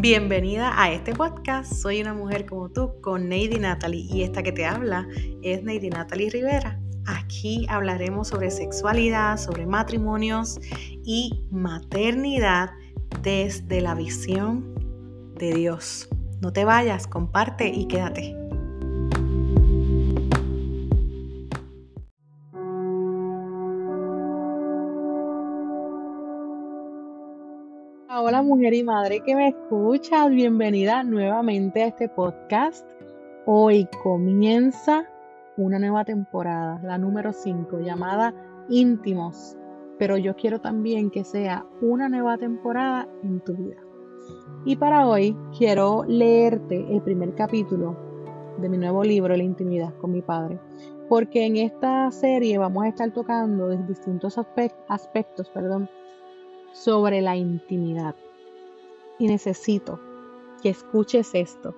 Bienvenida a este podcast. Soy una mujer como tú con Neidy Natalie y esta que te habla es Neidy Natalie Rivera. Aquí hablaremos sobre sexualidad, sobre matrimonios y maternidad desde la visión de Dios. No te vayas, comparte y quédate. Mujer y madre que me escuchas, bienvenida nuevamente a este podcast. Hoy comienza una nueva temporada, la número 5, llamada Íntimos. Pero yo quiero también que sea una nueva temporada en tu vida. Y para hoy quiero leerte el primer capítulo de mi nuevo libro, La intimidad con mi padre. Porque en esta serie vamos a estar tocando distintos aspectos perdón, sobre la intimidad. Y necesito que escuches esto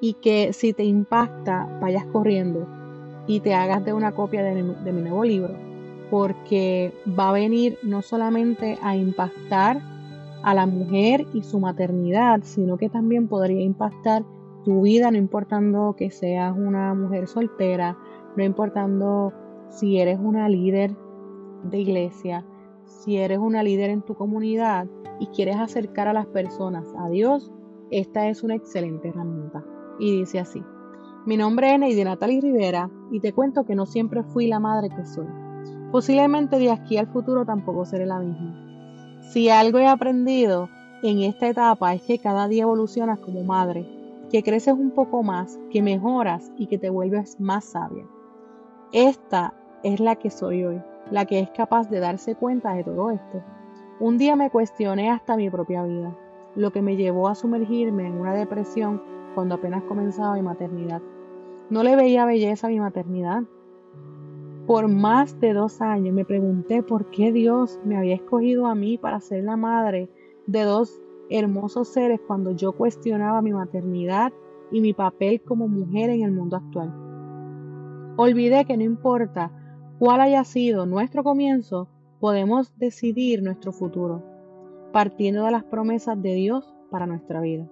y que si te impacta vayas corriendo y te hagas de una copia de mi, de mi nuevo libro, porque va a venir no solamente a impactar a la mujer y su maternidad, sino que también podría impactar tu vida, no importando que seas una mujer soltera, no importando si eres una líder de iglesia, si eres una líder en tu comunidad y quieres acercar a las personas a Dios, esta es una excelente herramienta. Y dice así, mi nombre es Neidi Natalie Rivera y te cuento que no siempre fui la madre que soy. Posiblemente de aquí al futuro tampoco seré la misma. Si algo he aprendido en esta etapa es que cada día evolucionas como madre, que creces un poco más, que mejoras y que te vuelves más sabia. Esta es la que soy hoy la que es capaz de darse cuenta de todo esto. Un día me cuestioné hasta mi propia vida, lo que me llevó a sumergirme en una depresión cuando apenas comenzaba mi maternidad. No le veía belleza a mi maternidad. Por más de dos años me pregunté por qué Dios me había escogido a mí para ser la madre de dos hermosos seres cuando yo cuestionaba mi maternidad y mi papel como mujer en el mundo actual. Olvidé que no importa cuál haya sido nuestro comienzo, podemos decidir nuestro futuro, partiendo de las promesas de Dios para nuestra vida.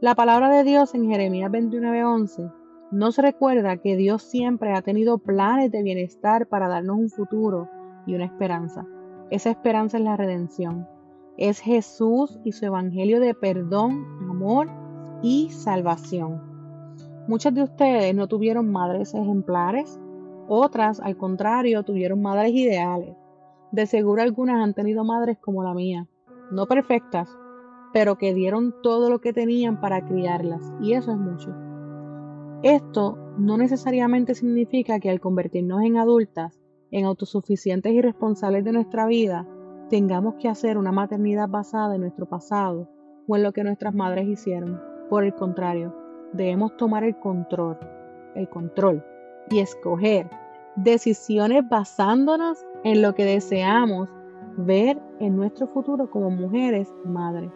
La palabra de Dios en Jeremías 29:11 nos recuerda que Dios siempre ha tenido planes de bienestar para darnos un futuro y una esperanza. Esa esperanza es la redención. Es Jesús y su evangelio de perdón, amor y salvación. Muchos de ustedes no tuvieron madres ejemplares, otras, al contrario, tuvieron madres ideales. De seguro algunas han tenido madres como la mía, no perfectas, pero que dieron todo lo que tenían para criarlas, y eso es mucho. Esto no necesariamente significa que al convertirnos en adultas, en autosuficientes y responsables de nuestra vida, tengamos que hacer una maternidad basada en nuestro pasado o en lo que nuestras madres hicieron. Por el contrario, debemos tomar el control, el control y escoger decisiones basándonos en lo que deseamos ver en nuestro futuro como mujeres madres.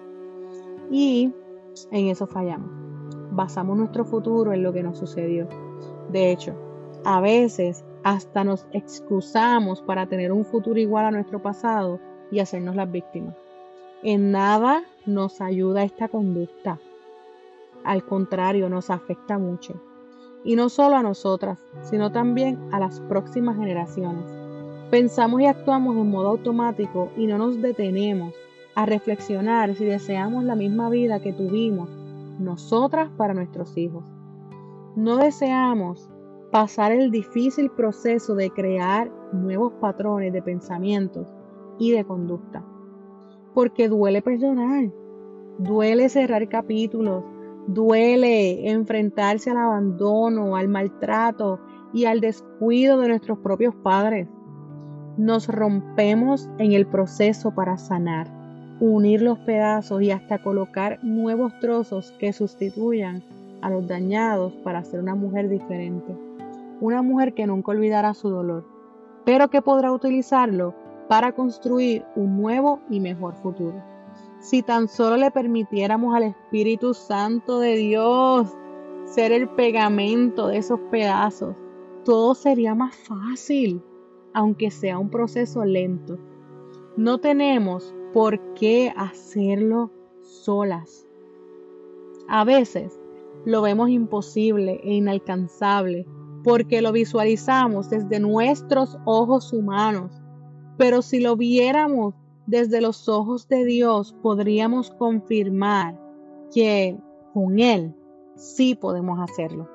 Y en eso fallamos. Basamos nuestro futuro en lo que nos sucedió. De hecho, a veces hasta nos excusamos para tener un futuro igual a nuestro pasado y hacernos las víctimas. En nada nos ayuda esta conducta. Al contrario, nos afecta mucho. Y no solo a nosotras, sino también a las próximas generaciones. Pensamos y actuamos en modo automático y no nos detenemos a reflexionar si deseamos la misma vida que tuvimos nosotras para nuestros hijos. No deseamos pasar el difícil proceso de crear nuevos patrones de pensamientos y de conducta. Porque duele perdonar, duele cerrar capítulos, Duele enfrentarse al abandono, al maltrato y al descuido de nuestros propios padres. Nos rompemos en el proceso para sanar, unir los pedazos y hasta colocar nuevos trozos que sustituyan a los dañados para ser una mujer diferente. Una mujer que nunca olvidará su dolor, pero que podrá utilizarlo para construir un nuevo y mejor futuro. Si tan solo le permitiéramos al Espíritu Santo de Dios ser el pegamento de esos pedazos, todo sería más fácil, aunque sea un proceso lento. No tenemos por qué hacerlo solas. A veces lo vemos imposible e inalcanzable porque lo visualizamos desde nuestros ojos humanos. Pero si lo viéramos desde los ojos de Dios, podríamos confirmar que con Él sí podemos hacerlo.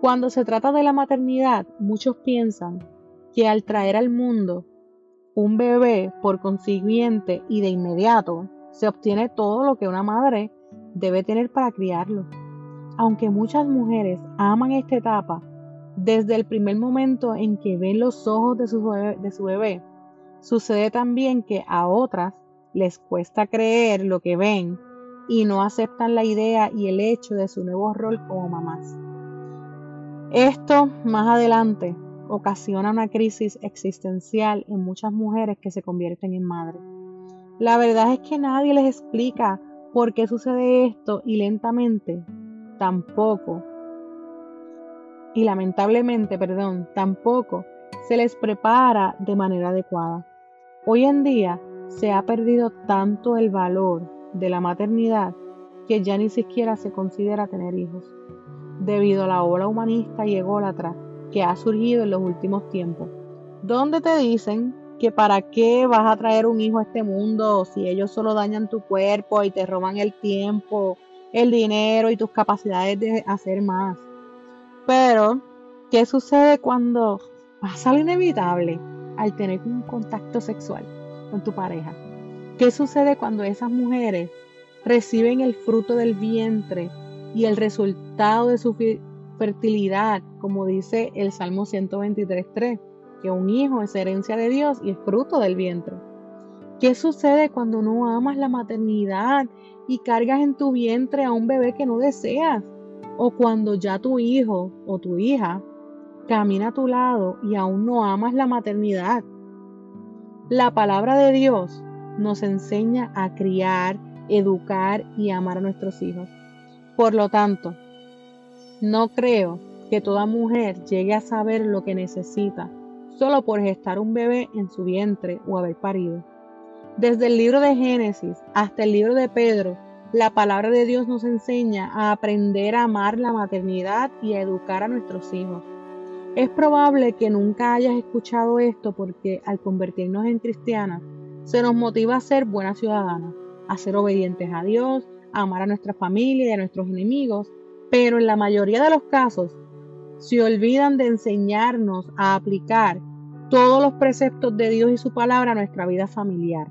Cuando se trata de la maternidad, muchos piensan que al traer al mundo un bebé, por consiguiente y de inmediato, se obtiene todo lo que una madre debe tener para criarlo. Aunque muchas mujeres aman esta etapa, desde el primer momento en que ven los ojos de su bebé, de su bebé sucede también que a otras les cuesta creer lo que ven y no aceptan la idea y el hecho de su nuevo rol como mamás. Esto más adelante ocasiona una crisis existencial en muchas mujeres que se convierten en madres. La verdad es que nadie les explica por qué sucede esto y lentamente tampoco, y lamentablemente, perdón, tampoco se les prepara de manera adecuada. Hoy en día se ha perdido tanto el valor de la maternidad que ya ni siquiera se considera tener hijos, debido a la ola humanista y ególatra que ha surgido en los últimos tiempos, donde te dicen que para qué vas a traer un hijo a este mundo si ellos solo dañan tu cuerpo y te roban el tiempo, el dinero y tus capacidades de hacer más. Pero, ¿qué sucede cuando pasa lo inevitable al tener un contacto sexual con tu pareja? ¿Qué sucede cuando esas mujeres reciben el fruto del vientre y el resultado de su fertilidad, como dice el Salmo 123.3, que un hijo es herencia de Dios y es fruto del vientre? ¿Qué sucede cuando no amas la maternidad y cargas en tu vientre a un bebé que no deseas? O cuando ya tu hijo o tu hija camina a tu lado y aún no amas la maternidad. La palabra de Dios nos enseña a criar, educar y amar a nuestros hijos. Por lo tanto, no creo que toda mujer llegue a saber lo que necesita solo por gestar un bebé en su vientre o haber parido. Desde el libro de Génesis hasta el libro de Pedro, la palabra de Dios nos enseña a aprender a amar la maternidad y a educar a nuestros hijos. Es probable que nunca hayas escuchado esto porque al convertirnos en cristianas se nos motiva a ser buenas ciudadanas, a ser obedientes a Dios, a amar a nuestra familia y a nuestros enemigos, pero en la mayoría de los casos se olvidan de enseñarnos a aplicar todos los preceptos de Dios y su palabra a nuestra vida familiar.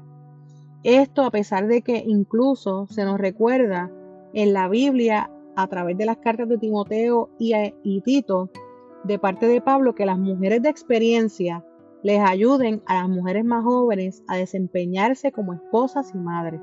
Esto a pesar de que incluso se nos recuerda en la Biblia a través de las cartas de Timoteo y, y Tito de parte de Pablo que las mujeres de experiencia les ayuden a las mujeres más jóvenes a desempeñarse como esposas y madres.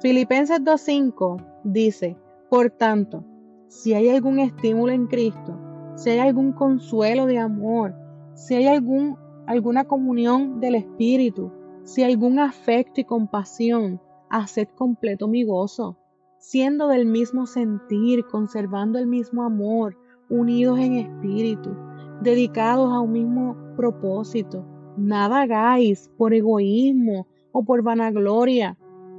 Filipenses 2.5 dice, por tanto, si hay algún estímulo en Cristo, si hay algún consuelo de amor, si hay algún, alguna comunión del Espíritu, si algún afecto y compasión, haced completo mi gozo, siendo del mismo sentir, conservando el mismo amor, unidos en espíritu, dedicados a un mismo propósito. Nada hagáis por egoísmo o por vanagloria,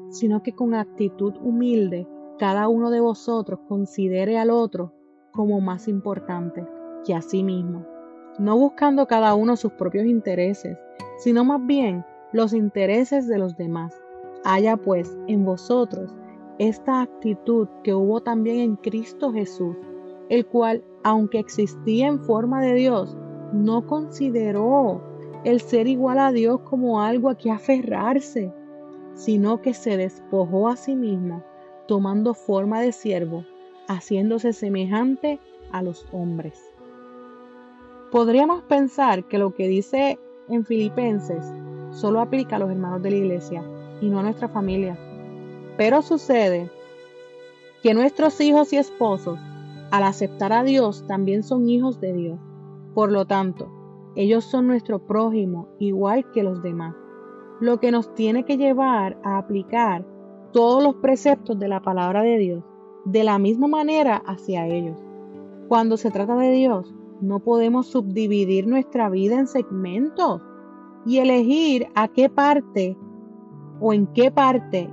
sino que con actitud humilde cada uno de vosotros considere al otro como más importante que a sí mismo, no buscando cada uno sus propios intereses, sino más bien los intereses de los demás. Haya pues en vosotros esta actitud que hubo también en Cristo Jesús, el cual, aunque existía en forma de Dios, no consideró el ser igual a Dios como algo a que aferrarse, sino que se despojó a sí mismo, tomando forma de siervo, haciéndose semejante a los hombres. Podríamos pensar que lo que dice en Filipenses solo aplica a los hermanos de la iglesia y no a nuestra familia. Pero sucede que nuestros hijos y esposos al aceptar a Dios, también son hijos de Dios. Por lo tanto, ellos son nuestro prójimo, igual que los demás. Lo que nos tiene que llevar a aplicar todos los preceptos de la palabra de Dios de la misma manera hacia ellos. Cuando se trata de Dios, no podemos subdividir nuestra vida en segmentos y elegir a qué parte o en qué parte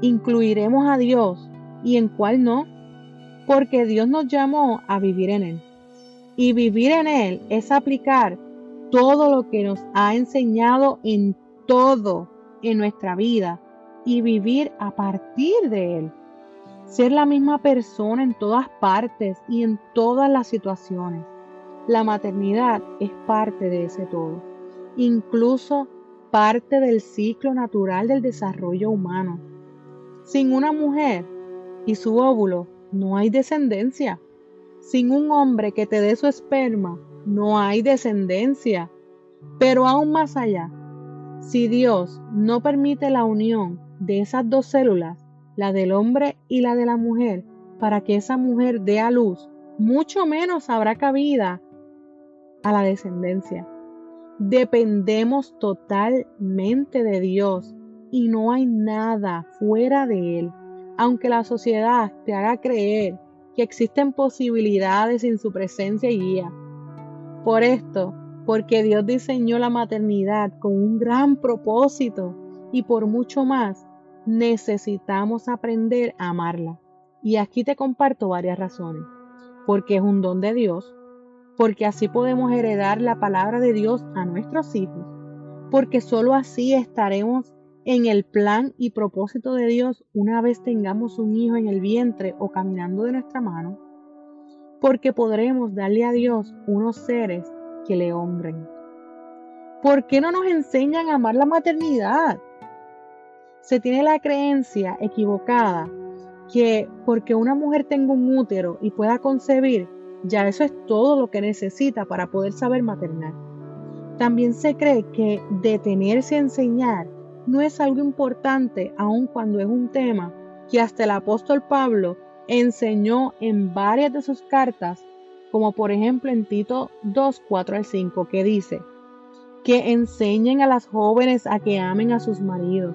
incluiremos a Dios y en cuál no, porque Dios nos llamó a vivir en Él. Y vivir en Él es aplicar todo lo que nos ha enseñado en todo en nuestra vida y vivir a partir de Él. Ser la misma persona en todas partes y en todas las situaciones. La maternidad es parte de ese todo, incluso parte del ciclo natural del desarrollo humano. Sin una mujer y su óvulo no hay descendencia. Sin un hombre que te dé su esperma, no hay descendencia. Pero aún más allá, si Dios no permite la unión de esas dos células, la del hombre y la de la mujer, para que esa mujer dé a luz, mucho menos habrá cabida a la descendencia. Dependemos totalmente de Dios y no hay nada fuera de Él. Aunque la sociedad te haga creer que existen posibilidades sin su presencia y guía. Por esto, porque Dios diseñó la maternidad con un gran propósito y por mucho más, necesitamos aprender a amarla. Y aquí te comparto varias razones. Porque es un don de Dios, porque así podemos heredar la palabra de Dios a nuestros hijos, porque sólo así estaremos en el plan y propósito de Dios una vez tengamos un hijo en el vientre o caminando de nuestra mano, porque podremos darle a Dios unos seres que le honren. ¿Por qué no nos enseñan a amar la maternidad? Se tiene la creencia equivocada que porque una mujer tenga un útero y pueda concebir, ya eso es todo lo que necesita para poder saber maternar. También se cree que detenerse a enseñar no es algo importante aun cuando es un tema que hasta el apóstol Pablo enseñó en varias de sus cartas, como por ejemplo en Tito 2, 4 al 5, que dice, que enseñen a las jóvenes a que amen a sus maridos,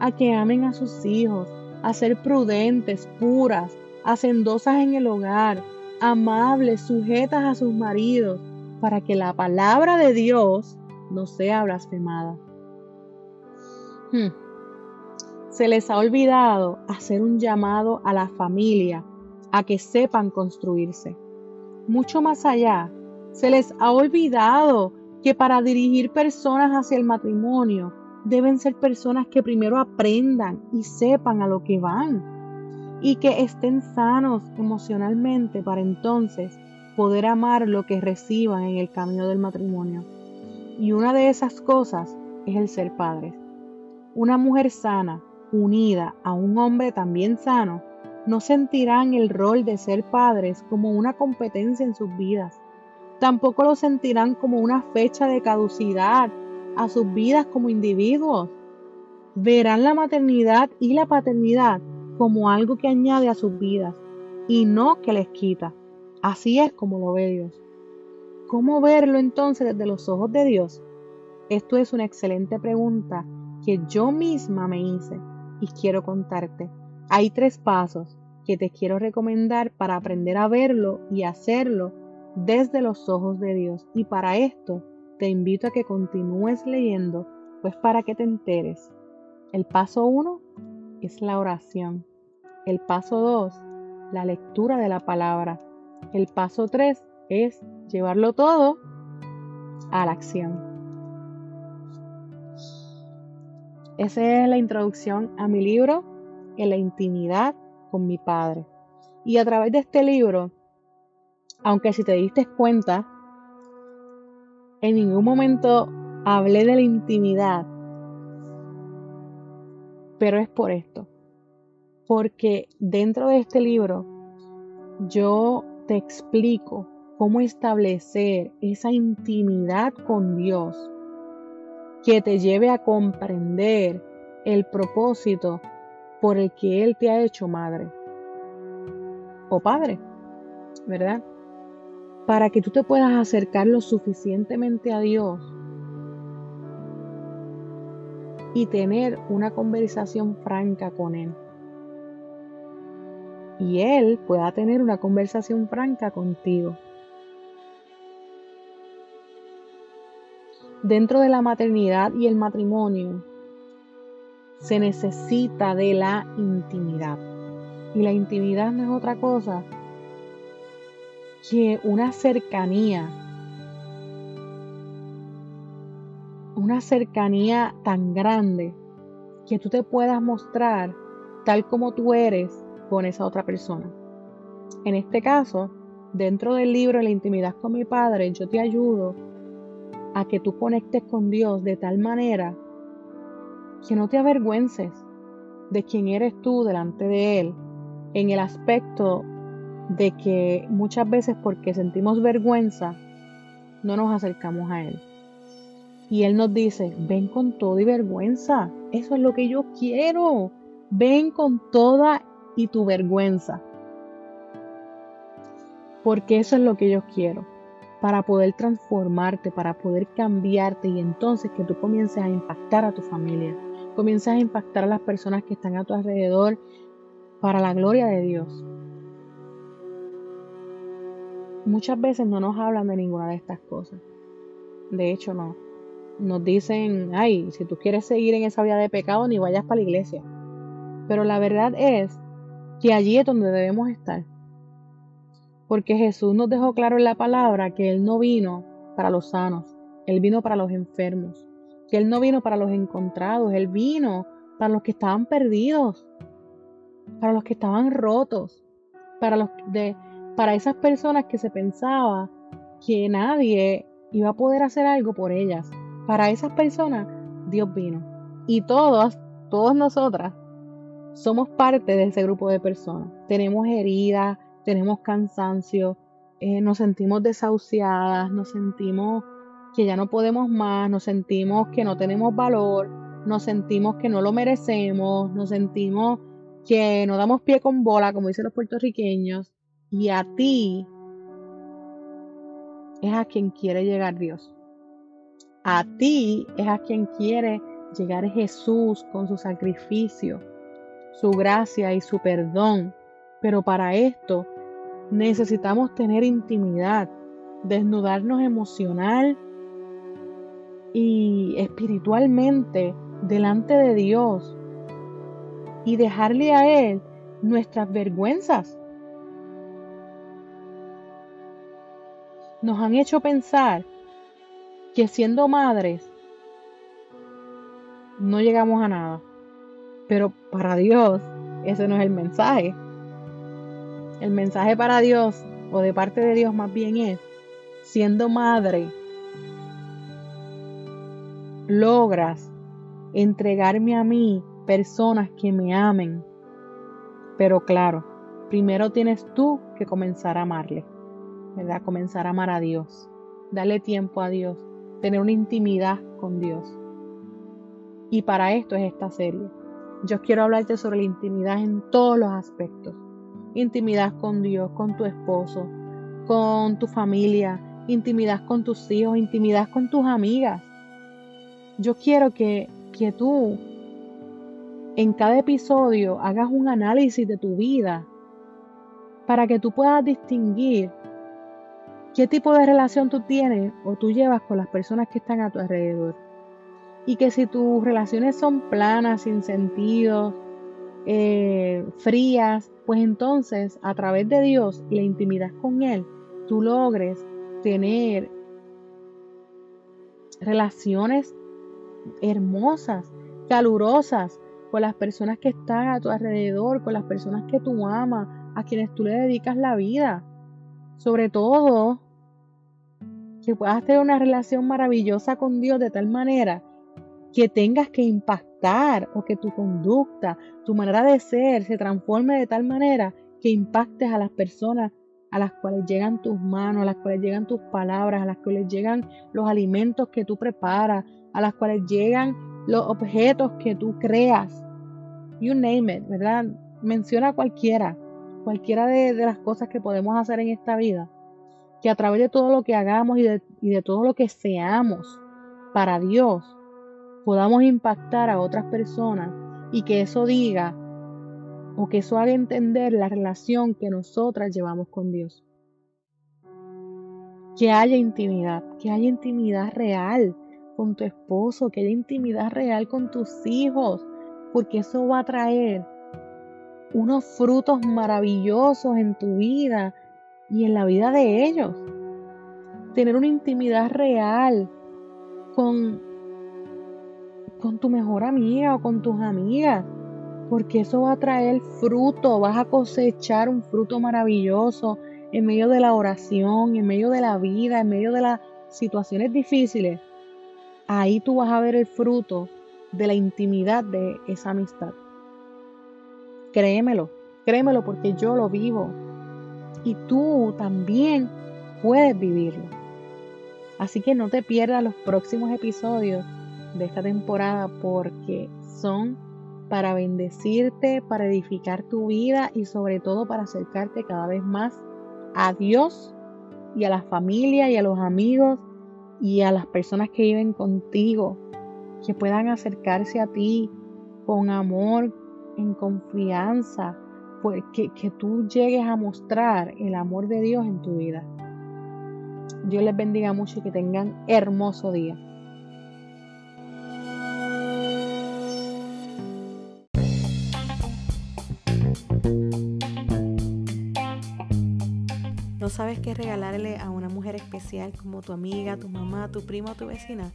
a que amen a sus hijos, a ser prudentes, puras, hacendosas en el hogar, amables, sujetas a sus maridos, para que la palabra de Dios no sea blasfemada. Hmm. Se les ha olvidado hacer un llamado a la familia a que sepan construirse. Mucho más allá, se les ha olvidado que para dirigir personas hacia el matrimonio deben ser personas que primero aprendan y sepan a lo que van y que estén sanos emocionalmente para entonces poder amar lo que reciban en el camino del matrimonio. Y una de esas cosas es el ser padres. Una mujer sana, unida a un hombre también sano, no sentirán el rol de ser padres como una competencia en sus vidas. Tampoco lo sentirán como una fecha de caducidad a sus vidas como individuos. Verán la maternidad y la paternidad como algo que añade a sus vidas y no que les quita. Así es como lo ve Dios. ¿Cómo verlo entonces desde los ojos de Dios? Esto es una excelente pregunta que yo misma me hice y quiero contarte. Hay tres pasos que te quiero recomendar para aprender a verlo y hacerlo desde los ojos de Dios. Y para esto te invito a que continúes leyendo, pues para que te enteres. El paso uno es la oración. El paso dos, la lectura de la palabra. El paso tres es llevarlo todo a la acción. Esa es la introducción a mi libro, En la intimidad con mi Padre. Y a través de este libro, aunque si te diste cuenta, en ningún momento hablé de la intimidad, pero es por esto. Porque dentro de este libro yo te explico cómo establecer esa intimidad con Dios que te lleve a comprender el propósito por el que Él te ha hecho madre o padre, ¿verdad? Para que tú te puedas acercar lo suficientemente a Dios y tener una conversación franca con Él. Y Él pueda tener una conversación franca contigo. Dentro de la maternidad y el matrimonio se necesita de la intimidad. Y la intimidad no es otra cosa que una cercanía, una cercanía tan grande que tú te puedas mostrar tal como tú eres con esa otra persona. En este caso, dentro del libro La intimidad con mi padre, yo te ayudo a que tú conectes con Dios de tal manera que no te avergüences de quién eres tú delante de Él, en el aspecto de que muchas veces porque sentimos vergüenza, no nos acercamos a Él. Y Él nos dice, ven con todo y vergüenza, eso es lo que yo quiero, ven con toda y tu vergüenza, porque eso es lo que yo quiero para poder transformarte, para poder cambiarte y entonces que tú comiences a impactar a tu familia, comiences a impactar a las personas que están a tu alrededor para la gloria de Dios. Muchas veces no nos hablan de ninguna de estas cosas. De hecho, no. Nos dicen, ay, si tú quieres seguir en esa vida de pecado, ni vayas para la iglesia. Pero la verdad es que allí es donde debemos estar porque Jesús nos dejó claro en la palabra que Él no vino para los sanos, Él vino para los enfermos, que Él no vino para los encontrados, Él vino para los que estaban perdidos, para los que estaban rotos, para, para esas personas que se pensaba que nadie iba a poder hacer algo por ellas. Para esas personas Dios vino. Y todos, todas nosotras, somos parte de ese grupo de personas. Tenemos heridas, tenemos cansancio, eh, nos sentimos desahuciadas, nos sentimos que ya no podemos más, nos sentimos que no tenemos valor, nos sentimos que no lo merecemos, nos sentimos que no damos pie con bola, como dicen los puertorriqueños, y a ti es a quien quiere llegar Dios. A ti es a quien quiere llegar Jesús con su sacrificio, su gracia y su perdón. Pero para esto Necesitamos tener intimidad, desnudarnos emocional y espiritualmente delante de Dios y dejarle a Él nuestras vergüenzas. Nos han hecho pensar que siendo madres no llegamos a nada. Pero para Dios ese no es el mensaje. El mensaje para Dios, o de parte de Dios más bien es, siendo madre, logras entregarme a mí personas que me amen. Pero claro, primero tienes tú que comenzar a amarle, ¿verdad? Comenzar a amar a Dios, darle tiempo a Dios, tener una intimidad con Dios. Y para esto es esta serie. Yo quiero hablarte sobre la intimidad en todos los aspectos intimidad con Dios, con tu esposo, con tu familia, intimidad con tus hijos, intimidad con tus amigas. Yo quiero que, que tú en cada episodio hagas un análisis de tu vida para que tú puedas distinguir qué tipo de relación tú tienes o tú llevas con las personas que están a tu alrededor. Y que si tus relaciones son planas, sin sentido, eh, frías, pues entonces a través de Dios y la intimidad con Él, tú logres tener relaciones hermosas, calurosas con las personas que están a tu alrededor, con las personas que tú amas, a quienes tú le dedicas la vida. Sobre todo, que puedas tener una relación maravillosa con Dios de tal manera que tengas que impactar o que tu conducta, tu manera de ser se transforme de tal manera que impactes a las personas a las cuales llegan tus manos, a las cuales llegan tus palabras, a las cuales llegan los alimentos que tú preparas, a las cuales llegan los objetos que tú creas. You name it, ¿verdad? Menciona cualquiera, cualquiera de, las cosas que podemos hacer en esta vida. Que a través de todo lo que hagamos y de, y de todo lo que seamos para Dios, podamos impactar a otras personas y que eso diga o que eso haga entender la relación que nosotras llevamos con Dios. Que haya intimidad, que haya intimidad real con tu esposo, que haya intimidad real con tus hijos, porque eso va a traer unos frutos maravillosos en tu vida y en la vida de ellos. Tener una intimidad real con, con tu mejor amiga o con tus amigas, porque eso va a traer fruto, vas a cosechar un fruto maravilloso en medio de la oración, en medio de la vida, en medio de las situaciones difíciles. Ahí tú vas a ver el fruto de la intimidad de esa amistad. Créemelo, créemelo porque yo lo vivo y tú también puedes vivirlo. Así que no te pierdas los próximos episodios de esta temporada porque son para bendecirte, para edificar tu vida y sobre todo para acercarte cada vez más a Dios y a la familia y a los amigos y a las personas que viven contigo, que puedan acercarse a ti con amor, en confianza, pues que, que tú llegues a mostrar el amor de Dios en tu vida. Dios les bendiga mucho y que tengan hermoso día. ¿No sabes qué regalarle a una mujer especial como tu amiga, tu mamá, tu prima o tu vecina?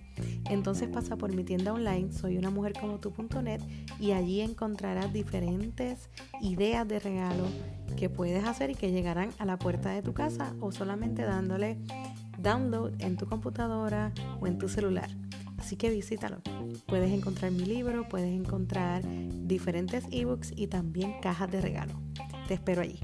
Entonces pasa por mi tienda online soy una mujer como y allí encontrarás diferentes ideas de regalo que puedes hacer y que llegarán a la puerta de tu casa o solamente dándole download en tu computadora o en tu celular. Así que visítalo. Puedes encontrar mi libro, puedes encontrar diferentes ebooks y también cajas de regalo. Te espero allí.